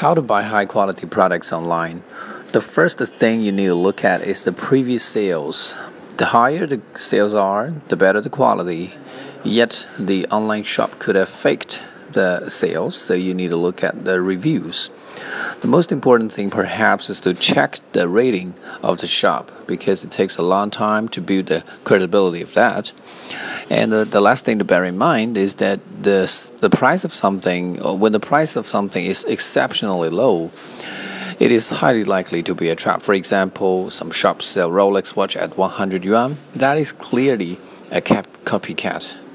How to buy high quality products online. The first thing you need to look at is the previous sales. The higher the sales are, the better the quality. Yet the online shop could have faked the sales, so you need to look at the reviews. The most important thing, perhaps, is to check the rating of the shop because it takes a long time to build the credibility of that. And the, the last thing to bear in mind is that the, the price of something, uh, when the price of something is exceptionally low, it is highly likely to be a trap. For example, some shops sell Rolex watch at 100 yuan. That is clearly a cap- copycat.